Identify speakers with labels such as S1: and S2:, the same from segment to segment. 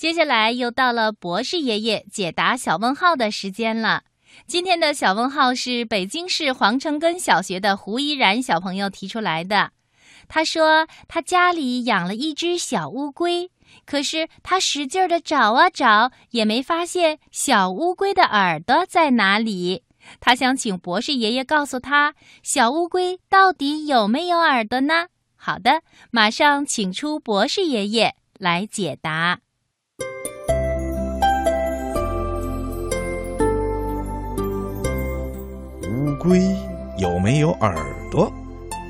S1: 接下来又到了博士爷爷解答小问号的时间了。今天的小问号是北京市黄城根小学的胡依然小朋友提出来的。他说他家里养了一只小乌龟，可是他使劲的找啊找，也没发现小乌龟的耳朵在哪里。他想请博士爷爷告诉他，小乌龟到底有没有耳朵呢？好的，马上请出博士爷爷来解答。
S2: 龟有没有耳朵？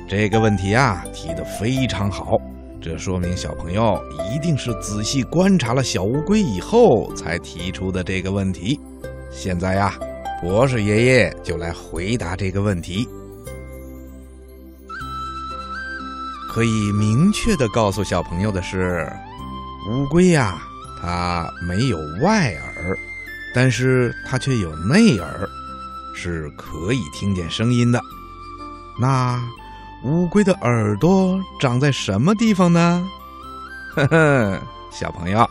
S2: 这个问题啊提得非常好，这说明小朋友一定是仔细观察了小乌龟以后才提出的这个问题。现在呀，博士爷爷就来回答这个问题。可以明确的告诉小朋友的是，乌龟呀，它没有外耳，但是它却有内耳。是可以听见声音的。那乌龟的耳朵长在什么地方呢？呵呵，小朋友，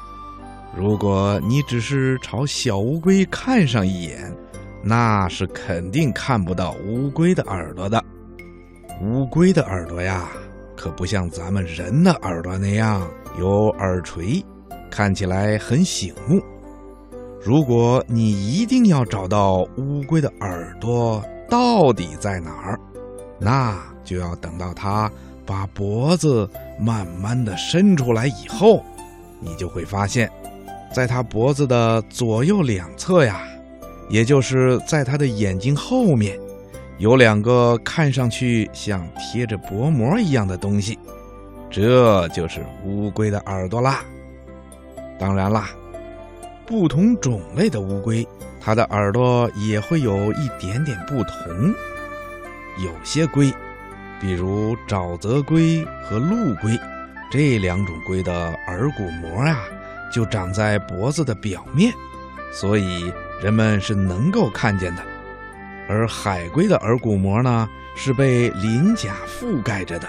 S2: 如果你只是朝小乌龟看上一眼，那是肯定看不到乌龟的耳朵的。乌龟的耳朵呀，可不像咱们人的耳朵那样有耳垂，看起来很醒目。如果你一定要找到乌龟的耳朵到底在哪儿，那就要等到它把脖子慢慢的伸出来以后，你就会发现，在它脖子的左右两侧呀，也就是在它的眼睛后面，有两个看上去像贴着薄膜一样的东西，这就是乌龟的耳朵啦。当然啦。不同种类的乌龟，它的耳朵也会有一点点不同。有些龟，比如沼泽龟和陆龟，这两种龟的耳骨膜啊，就长在脖子的表面，所以人们是能够看见的。而海龟的耳骨膜呢，是被鳞甲覆盖着的，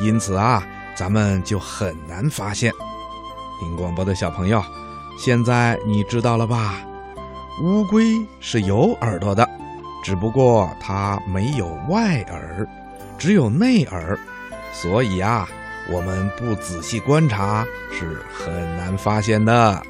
S2: 因此啊，咱们就很难发现。听广播的小朋友。现在你知道了吧？乌龟是有耳朵的，只不过它没有外耳，只有内耳，所以啊，我们不仔细观察是很难发现的。